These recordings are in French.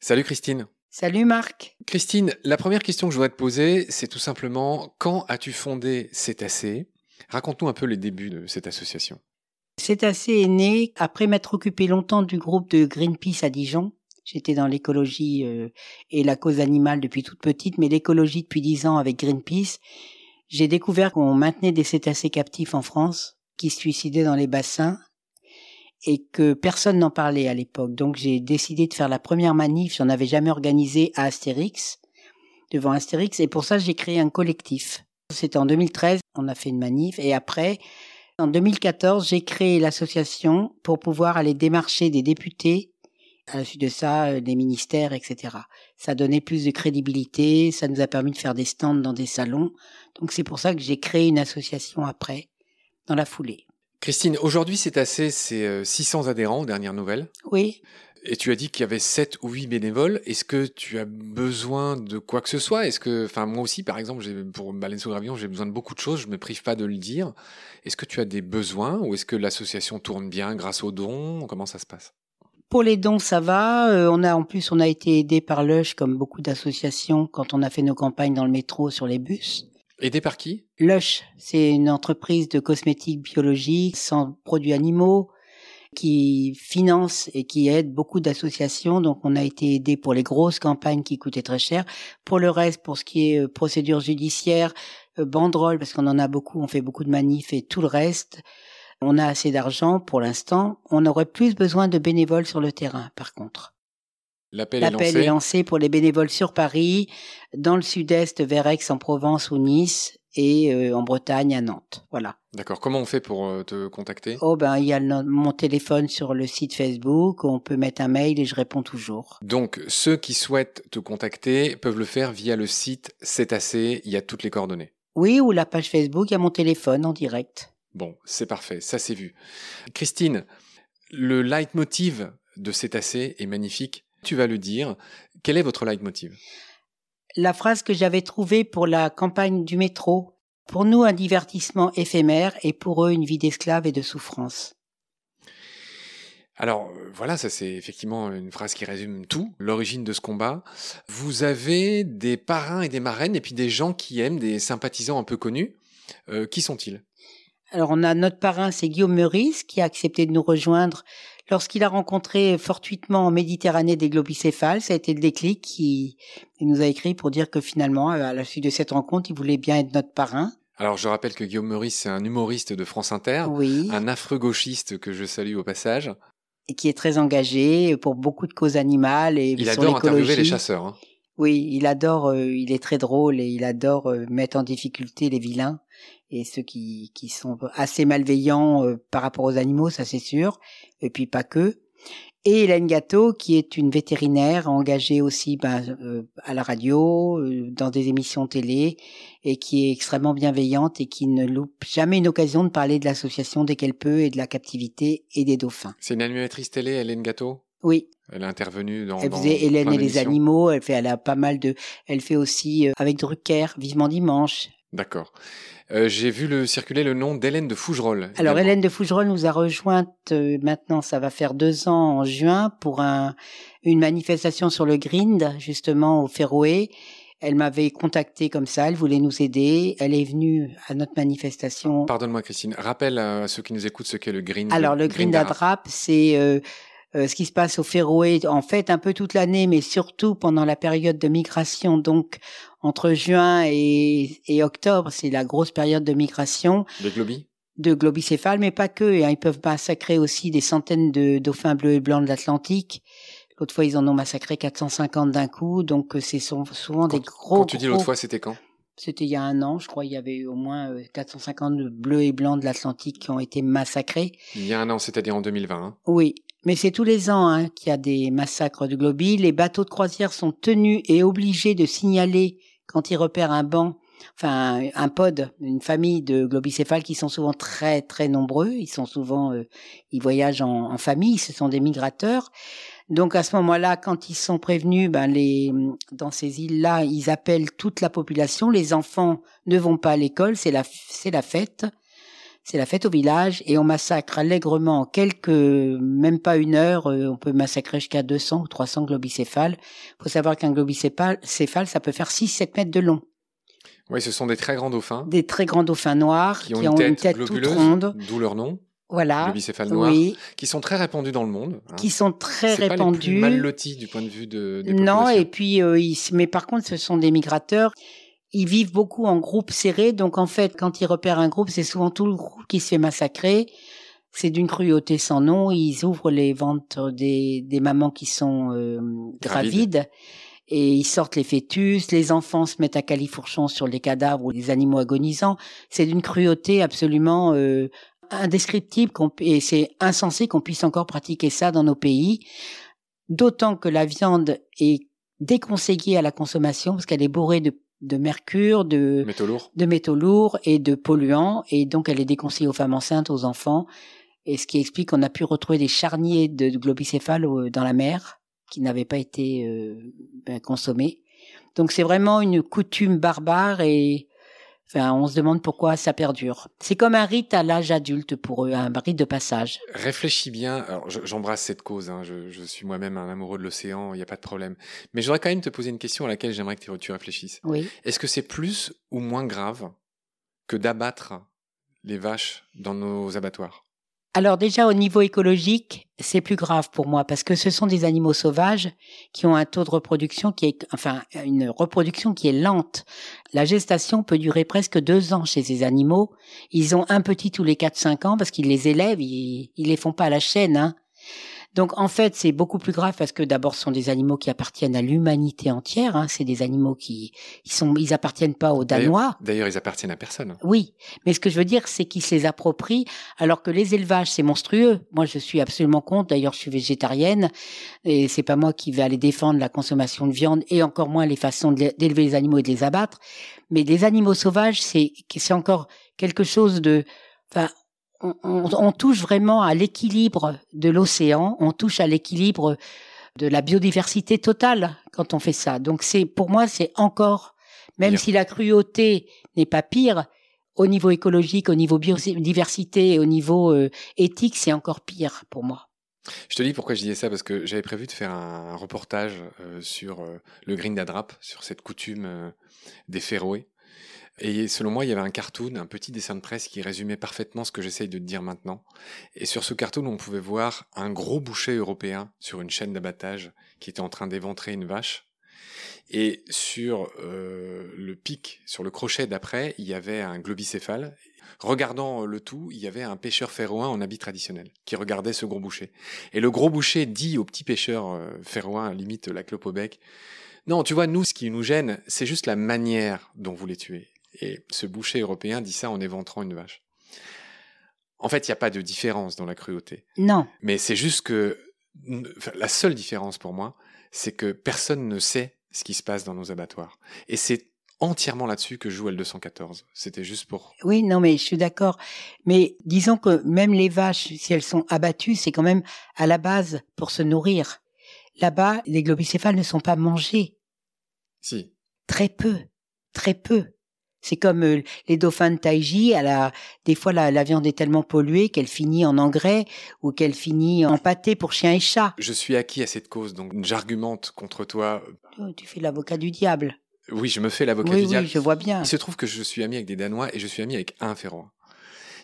Salut Christine. Salut Marc. Christine, la première question que je voudrais te poser, c'est tout simplement quand as-tu fondé Cétacé Raconte-nous un peu les débuts de cette association. Cétacé est né après m'être occupé longtemps du groupe de Greenpeace à Dijon. J'étais dans l'écologie euh, et la cause animale depuis toute petite, mais l'écologie depuis dix ans avec Greenpeace. J'ai découvert qu'on maintenait des cétacés captifs en France qui se suicidaient dans les bassins et que personne n'en parlait à l'époque. Donc j'ai décidé de faire la première manif, j'en avais jamais organisé à Astérix, devant Astérix, et pour ça j'ai créé un collectif. C'était en 2013, on a fait une manif, et après, en 2014, j'ai créé l'association pour pouvoir aller démarcher des députés, à la suite de ça, euh, des ministères, etc. Ça donnait plus de crédibilité, ça nous a permis de faire des stands dans des salons. Donc c'est pour ça que j'ai créé une association après, dans la foulée. Christine, aujourd'hui c'est assez, c'est 600 adhérents aux dernières nouvelles. Oui. Et tu as dit qu'il y avait 7 ou 8 bénévoles. Est-ce que tu as besoin de quoi que ce soit? Est-ce que, enfin moi aussi par exemple, pour Baleine sous gravillon, j'ai besoin de beaucoup de choses. Je me prive pas de le dire. Est-ce que tu as des besoins ou est-ce que l'association tourne bien grâce aux dons? Comment ça se passe? Pour les dons, ça va. Euh, on a en plus, on a été aidé par Lush, comme beaucoup d'associations, quand on a fait nos campagnes dans le métro sur les bus. Aidé par qui Lush, c'est une entreprise de cosmétiques biologiques sans produits animaux qui finance et qui aide beaucoup d'associations. Donc, on a été aidé pour les grosses campagnes qui coûtaient très cher. Pour le reste, pour ce qui est euh, procédure judiciaire, euh, banderole, parce qu'on en a beaucoup, on fait beaucoup de manifs et tout le reste. On a assez d'argent pour l'instant. On aurait plus besoin de bénévoles sur le terrain, par contre. L'appel est, lancé. pour les bénévoles sur Paris, dans le sud-est vers Aix-en-Provence ou Nice et euh, en Bretagne à Nantes. Voilà. D'accord. Comment on fait pour euh, te contacter? Oh ben il y a mon téléphone sur le site Facebook, on peut mettre un mail et je réponds toujours. Donc ceux qui souhaitent te contacter peuvent le faire via le site C'est assez, il y a toutes les coordonnées. Oui, ou la page Facebook, il y a mon téléphone en direct. Bon, c'est parfait, ça c'est vu. Christine, le leitmotiv de C'est assez est magnifique tu vas le dire. Quel est votre leitmotiv? La phrase que j'avais trouvée pour la campagne du métro. Pour nous, un divertissement éphémère et pour eux, une vie d'esclave et de souffrance. Alors voilà, ça c'est effectivement une phrase qui résume tout, l'origine de ce combat. Vous avez des parrains et des marraines et puis des gens qui aiment, des sympathisants un peu connus. Euh, qui sont-ils? Alors on a notre parrain, c'est Guillaume Meurice, qui a accepté de nous rejoindre lorsqu'il a rencontré fortuitement en Méditerranée des globicéphales, ça a été le déclic qui il nous a écrit pour dire que finalement, à la suite de cette rencontre, il voulait bien être notre parrain. Alors je rappelle que Guillaume Meurice, c'est un humoriste de France Inter, oui. un affreux gauchiste que je salue au passage. Et qui est très engagé pour beaucoup de causes animales et il adore interviewer les chasseurs. Hein. Oui, il adore, euh, il est très drôle et il adore euh, mettre en difficulté les vilains et ceux qui, qui sont assez malveillants euh, par rapport aux animaux, ça c'est sûr, et puis pas que. Et Hélène Gâteau, qui est une vétérinaire engagée aussi ben, euh, à la radio, euh, dans des émissions télé, et qui est extrêmement bienveillante et qui ne loupe jamais une occasion de parler de l'association dès qu'elle peut et de la captivité et des dauphins. C'est une animatrice télé, Hélène Gâteau Oui. Elle a intervenu dans. Elle faisait Hélène et les animaux. Elle fait, elle a pas mal de. Elle fait aussi avec Drucker, Vivement dimanche. D'accord. Euh, j'ai vu le circuler le nom d'Hélène de Fougerolles. Alors Hélène de Fougerolles nous a rejointe euh, maintenant, ça va faire deux ans en juin pour un, une manifestation sur le Grind, justement au Féroé. Elle m'avait contacté comme ça, elle voulait nous aider. Elle est venue à notre manifestation. Pardonne-moi Christine, rappelle à ceux qui nous écoutent ce qu'est le Grind. Alors le Grind à c'est euh, ce qui se passe au Féroé, en fait un peu toute l'année, mais surtout pendant la période de migration. Donc entre juin et, octobre, c'est la grosse période de migration. De globis De globicéphales, mais pas que. Hein. Ils peuvent massacrer aussi des centaines de dauphins bleus et blancs de l'Atlantique. L'autre fois, ils en ont massacré 450 d'un coup, donc euh, c'est souvent des gros. Quand tu dis l'autre fois, c'était quand? C'était il y a un an, je crois. Il y avait eu au moins 450 euh, bleus et blancs de l'Atlantique qui ont été massacrés. Il y a un an, c'est-à-dire en 2020. Hein? Oui, mais c'est tous les ans hein, qu'il y a des massacres de globis. Les bateaux de croisière sont tenus et obligés de signaler quand ils repèrent un banc, enfin un pod, une famille de globicéphales qui sont souvent très très nombreux, ils sont souvent, euh, ils voyagent en, famille, ce sont des migrateurs. Donc à ce moment-là, quand ils sont prévenus, ben les dans ces îles-là, ils appellent toute la population. Les enfants ne vont pas à l'école, c'est la c'est la fête. C'est la fête au village et on massacre allègrement en quelques, même pas une heure, euh, on peut massacrer jusqu'à 200 ou 300 globicéphales. faut savoir qu'un globicéphale, ça peut faire 6-7 mètres de long. Oui, ce sont des très grands dauphins. Des très grands dauphins noirs qui, ont, une tête, toute ronde. D'où leur nom. Voilà. Le noirs, oui. qui sont très répandus dans le monde. Hein. Qui sont très répandus. Pas les plus mal lotis du point de vue de. Des non, et puis, euh, mais par contre, ce sont des migrateurs. Ils vivent beaucoup en groupes serrés, donc en fait, quand ils repèrent un groupe, c'est souvent tout le groupe qui se fait massacrer. C'est d'une cruauté sans nom. Ils ouvrent les ventres des, des mamans qui sont euh, gravides et ils sortent les fœtus, les enfants se mettent à califourchon sur les cadavres ou les animaux agonisants. C'est d'une cruauté absolument euh, indescriptible et c'est insensé qu'on puisse encore pratiquer ça dans nos pays. D'autant que la viande est déconseillée à la consommation parce qu'elle est bourrée de, de mercure, de métaux lourds, de métaux lourds et de polluants et donc elle est déconseillée aux femmes enceintes, aux enfants. Et ce qui explique qu'on a pu retrouver des charniers de globicéphales euh, dans la mer qui n'avaient pas été euh, ben, consommés. Donc c'est vraiment une coutume barbare et enfin on se demande pourquoi ça perdure. C'est comme un rite à l'âge adulte pour eux, un rite de passage. Réfléchis bien. Alors j'embrasse cette cause. Hein. Je, je, suis moi-même un amoureux de l'océan. Il n'y a pas de problème. Mais je voudrais quand même te poser une question à laquelle j'aimerais que tu réfléchisses. Oui. Est-ce que c'est plus ou moins grave que d'abattre les vaches dans nos abattoirs? Alors déjà au niveau écologique, c'est plus grave pour moi parce que ce sont des animaux sauvages qui ont un taux de reproduction qui est, enfin, une reproduction qui est lente. La gestation peut durer presque deux ans chez ces animaux. Ils ont un petit tous les quatre cinq ans parce qu'ils les élèvent, ils, ils les font pas à la chaîne. Hein. Donc en fait, c'est beaucoup plus grave parce que d'abord, ce sont des animaux qui appartiennent à l'humanité entière. Hein. C'est des animaux qui ils sont, ils appartiennent pas aux Danois. D'ailleurs, ils appartiennent à personne. Oui, mais ce que je veux dire, c'est qu'ils se les approprient, alors que les élevages, c'est monstrueux. Moi, je suis absolument contre. D'ailleurs, je suis végétarienne et c'est pas moi qui vais aller défendre la consommation de viande et encore moins les façons d'élever les animaux et de les abattre. Mais les animaux sauvages, c'est c'est encore quelque chose de Enfin, on, on, touche vraiment à l'équilibre de l'océan, on touche à l'équilibre de la biodiversité totale quand on fait ça. Donc c'est pour moi c'est encore même si la cruauté n'est pas pire au niveau écologique, au niveau biodiversité, au niveau euh, éthique, c'est encore pire pour moi. Je te dis pourquoi je disais ça parce que j'avais prévu de faire un, reportage euh, sur euh, le green d'adrap, sur cette coutume des Féroé. Et selon moi, il y avait un cartoon, un petit dessin de presse qui résumait parfaitement ce que j'essaye de te dire maintenant. Et sur ce cartoon, on pouvait voir un gros boucher européen sur une chaîne d'abattage qui était en train d'éventrer une vache. Et sur euh, le pic, sur le crochet d'après, il y avait un globicéphale. Regardant le tout, il y avait un pêcheur féroin en habit traditionnel qui regardait ce gros boucher. Et le gros boucher dit au petit pêcheur euh, féroin, limite la clope au bec, non, tu vois, nous, ce qui nous gêne, c'est juste la manière dont vous les tuez. Et ce boucher européen dit ça en éventrant une vache. En fait, il n'y a pas de différence dans la cruauté. Non. Mais c'est juste que la seule différence pour moi, c'est que personne ne sait ce qui se passe dans nos abattoirs. Et c'est entièrement là-dessus que joue L214. C'était juste pour... Oui, non, mais je suis d'accord. Mais disons que même les vaches, si elles sont abattues, c'est quand même à la base pour se nourrir. Là-bas, les globicéphales ne sont pas mangés. Si. Très peu. Très peu. C'est comme euh, les dauphins de Taiji, à la, des fois la, viande est tellement polluée qu'elle finit en engrais ou qu'elle finit en pâté pour chiens et chats. Je suis acquis à cette cause, donc j'argumente contre toi. Oh, tu fais l'avocat du diable. Oui, je me fais l'avocat du diable. Oui, je vois bien. Il se trouve que je suis ami avec des Danois et je suis ami avec un Féroin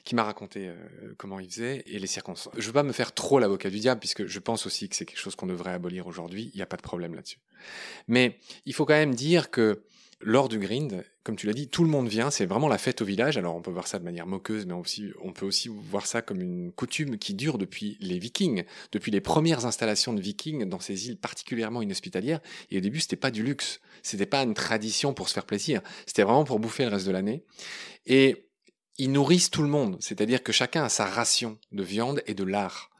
qui m'a raconté euh, comment il faisait et les circonstances. Je veux pas me faire trop l'avocat du diable puisque je pense aussi que c'est quelque chose qu'on devrait abolir aujourd'hui. Il n'y a pas de problème là-dessus. Mais il faut quand même dire que lors du grind, comme tu l'as dit, tout le monde vient, c'est vraiment la fête au village. Alors on peut voir ça de manière moqueuse, mais on peut aussi voir ça comme une coutume qui dure depuis les vikings, depuis les premières installations de vikings dans ces îles particulièrement inhospitalières. Et au début, c'était pas du luxe, c'était pas une tradition pour se faire plaisir, c'était vraiment pour bouffer le reste de l'année. Et ils nourrissent tout le monde, c'est-à-dire que chacun a sa ration de viande et de lard.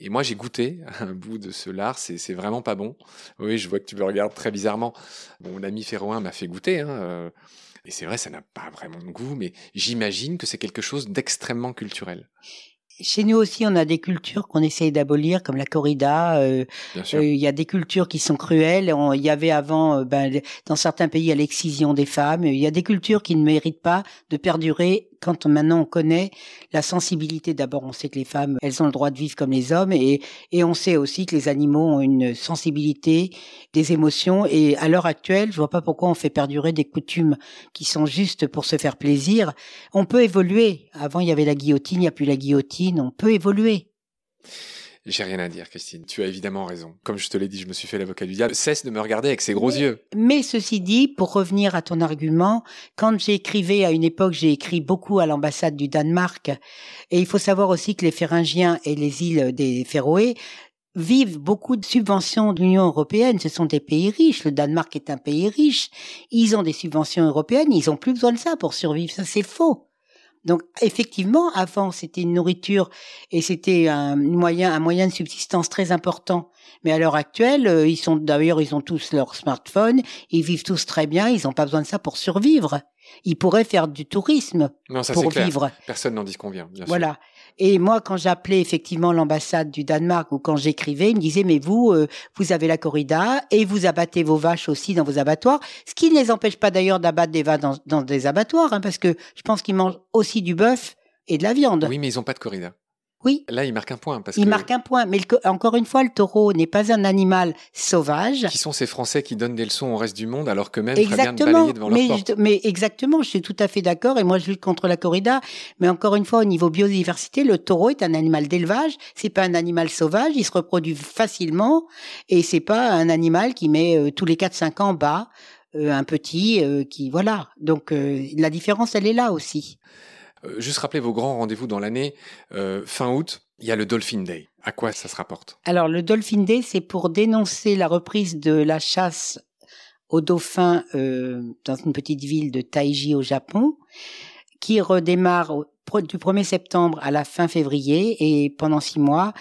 Et moi, j'ai goûté un bout de ce lard, c'est vraiment pas bon. Oui, je vois que tu me regardes très bizarrement. Mon ami Féroin m'a fait goûter, hein, euh, et c'est vrai, ça n'a pas vraiment de goût, mais j'imagine que c'est quelque chose d'extrêmement culturel. Chez nous aussi, on a des cultures qu'on essaye d'abolir, comme la corrida. Euh, euh, il y a des cultures qui sont cruelles. Il y avait avant, ben, dans certains pays, l'excision des femmes. Il y a des cultures qui ne méritent pas de perdurer quand maintenant on connaît la sensibilité, d'abord on sait que les femmes, elles ont le droit de vivre comme les hommes, et, on sait aussi que les animaux ont une sensibilité, des émotions, et à l'heure actuelle, je vois pas pourquoi on fait perdurer des coutumes qui sont justes pour se faire plaisir. On peut évoluer. Avant il y avait la guillotine, il n'y a plus la guillotine, on peut évoluer. J'ai rien à dire, Christine. Tu as évidemment raison. Comme je te l'ai dit, je me suis fait l'avocat du diable. Cesse de me regarder avec ses gros yeux. Mais ceci dit, pour revenir à ton argument, quand écrivé à une époque, j'ai écrit beaucoup à l'ambassade du Danemark. Et il faut savoir aussi que les Féringiens et les îles des Féroé vivent beaucoup de subventions de l'Union européenne. Ce sont des pays riches. Le Danemark est un pays riche. Ils ont des subventions européennes. Ils ont plus besoin de ça pour survivre. Ça, c'est faux. Donc effectivement, avant c'était une nourriture et c'était un moyen, un moyen de subsistance très important. Mais à l'heure actuelle, euh, ils sont d'ailleurs, ils ont tous leur smartphone, ils vivent tous très bien, ils n'ont pas besoin de ça pour survivre. Ils pourraient faire du tourisme non, ça, pour clair. vivre. Personne n'en disconvient. Bien voilà. Et moi, quand j'appelais effectivement l'ambassade du Danemark ou quand j'écrivais, ils me disaient mais vous, euh, vous avez la corrida et vous abattez vos vaches aussi dans vos abattoirs, ce qui ne les empêche pas d'ailleurs d'abattre des vaches dans, dans des abattoirs, hein, parce que je pense qu'ils mangent aussi du bœuf et de la viande. Oui, mais ils n'ont pas de corrida. Oui. Là, il marque un point. Parce il que... marque un point. Mais le, encore une fois, le taureau n'est pas un animal sauvage. Qui sont ces Français qui donnent des leçons au reste du monde alors que même exactement, bien de balayer devant mais, leur porte. mais exactement, je suis tout à fait d'accord. Et moi, je lutte contre la corrida. Mais encore une fois, au niveau biodiversité, le taureau est un animal d'élevage. C'est pas un animal sauvage. Il se reproduit facilement. Et c'est pas un animal qui met euh, tous les 4-5 ans bas. Euh, un petit euh, qui voilà donc la différence elle est là aussi juste rappeler vos grands rendez-vous dans l'année. Euh, fin août, il y a le Dolphin Day. À quoi ça se rapporte? Alors, le Dolphin Day, c'est pour dénoncer la reprise de la chasse aux dauphins euh, dans une petite ville de Taiji au Japon, qui redémarre du 1er septembre à la fin février et pendant six mois,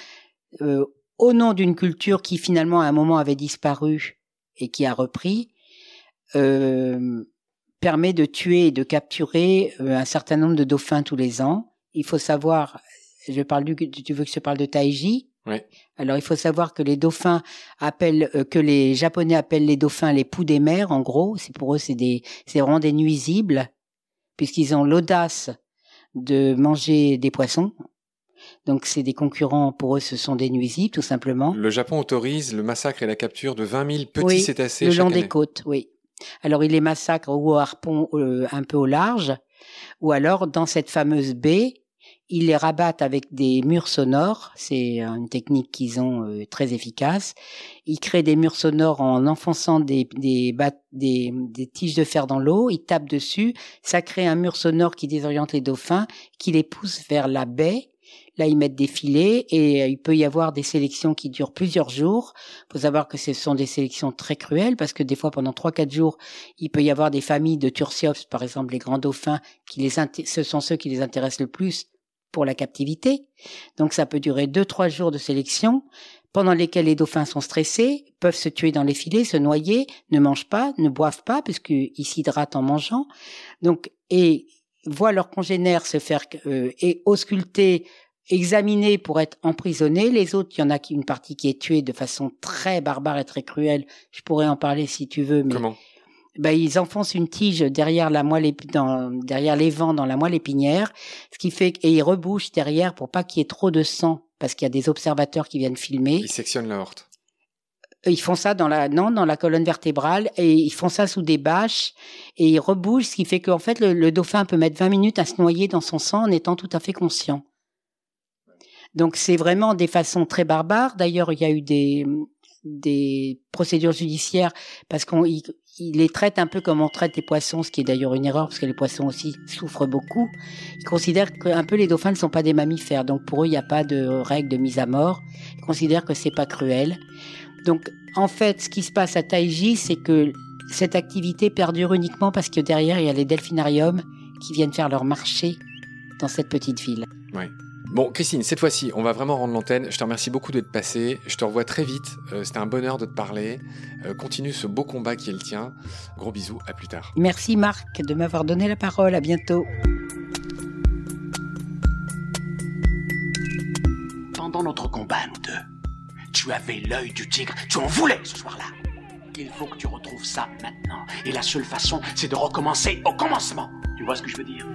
euh, au nom d'une culture qui finalement à un moment avait disparu et qui a repris. Euh, permet de tuer et de capturer euh, un certain nombre de dauphins tous les ans. Il faut savoir, je parle du, tu veux que je parle de Taiji? Oui. Alors il faut savoir que les dauphins appellent, euh, que les Japonais appellent les dauphins les poux des mers. En gros, c'est pour eux c'est des, c'est vraiment des nuisibles puisqu'ils ont l'audace de manger des poissons. Donc c'est des concurrents, pour eux ce sont des nuisibles tout simplement. Le Japon autorise le massacre et la capture de 20 000 petits oui, cétacés le long année. des côtes, oui. Alors il les massacre ou au harpon euh, un peu au large, ou alors dans cette fameuse baie, ils les rabattent avec des murs sonores. C'est une technique qu'ils ont euh, très efficace. Ils créent des murs sonores en enfonçant des, des, des, des tiges de fer dans l'eau. Ils tapent dessus. Ça crée un mur sonore qui désoriente les dauphins, qui les pousse vers la baie. Là, ils mettent des filets et euh, il peut y avoir des sélections qui durent plusieurs jours. Il faut savoir que ce sont des sélections très cruelles parce que des fois, pendant trois, quatre jours, il peut y avoir des familles de Tursiops, par exemple, les grands dauphins, qui les ce sont ceux qui les intéressent le plus pour la captivité. Donc, ça peut durer deux, trois jours de sélection pendant lesquels les dauphins sont stressés, peuvent se tuer dans les filets, se noyer, ne mangent pas, ne boivent pas puisqu'ils s'hydratent en mangeant. Donc, et voient leurs congénères se faire euh, et ausculter examinés pour être emprisonnés. Les autres, il y en a une partie qui est tuée de façon très barbare et très cruelle. Je pourrais en parler si tu veux. Mais Comment? Ben, ils enfoncent une tige derrière la moelle dans, derrière les vents dans la moelle épinière, ce qui fait et ils rebouchent derrière pour pas qu'il y ait trop de sang parce qu'il y a des observateurs qui viennent filmer. Ils sectionnent l'aorte. Ils font ça dans la non dans la colonne vertébrale et ils font ça sous des bâches et ils rebougent, ce qui fait qu'en fait le, le dauphin peut mettre 20 minutes à se noyer dans son sang en étant tout à fait conscient. Donc c'est vraiment des façons très barbares. D'ailleurs, il y a eu des procédures judiciaires parce qu'on les traite un peu comme on traite les poissons, ce qui est d'ailleurs une erreur parce que les poissons aussi souffrent beaucoup. Ils considèrent qu'un peu les dauphins ne sont pas des mammifères, donc pour eux il n'y a pas de règle de mise à mort. Ils considèrent que c'est pas cruel. Donc en fait, ce qui se passe à Taiji, c'est que cette activité perdure uniquement parce que derrière il y a les delphinariums qui viennent faire leur marché dans cette petite ville. Ouais. Bon, Christine, cette fois-ci, on va vraiment rendre l'antenne. Je te remercie beaucoup d'être passée. Je te revois très vite. Euh, C'était un bonheur de te parler. Euh, continue ce beau combat qui est le tien. Gros bisous, à plus tard. Merci Marc de m'avoir donné la parole. À bientôt. Pendant notre combat, nous deux, tu avais l'œil du tigre. Tu en voulais ce soir-là. Il faut que tu retrouves ça maintenant. Et la seule façon, c'est de recommencer au commencement. Tu vois ce que je veux dire?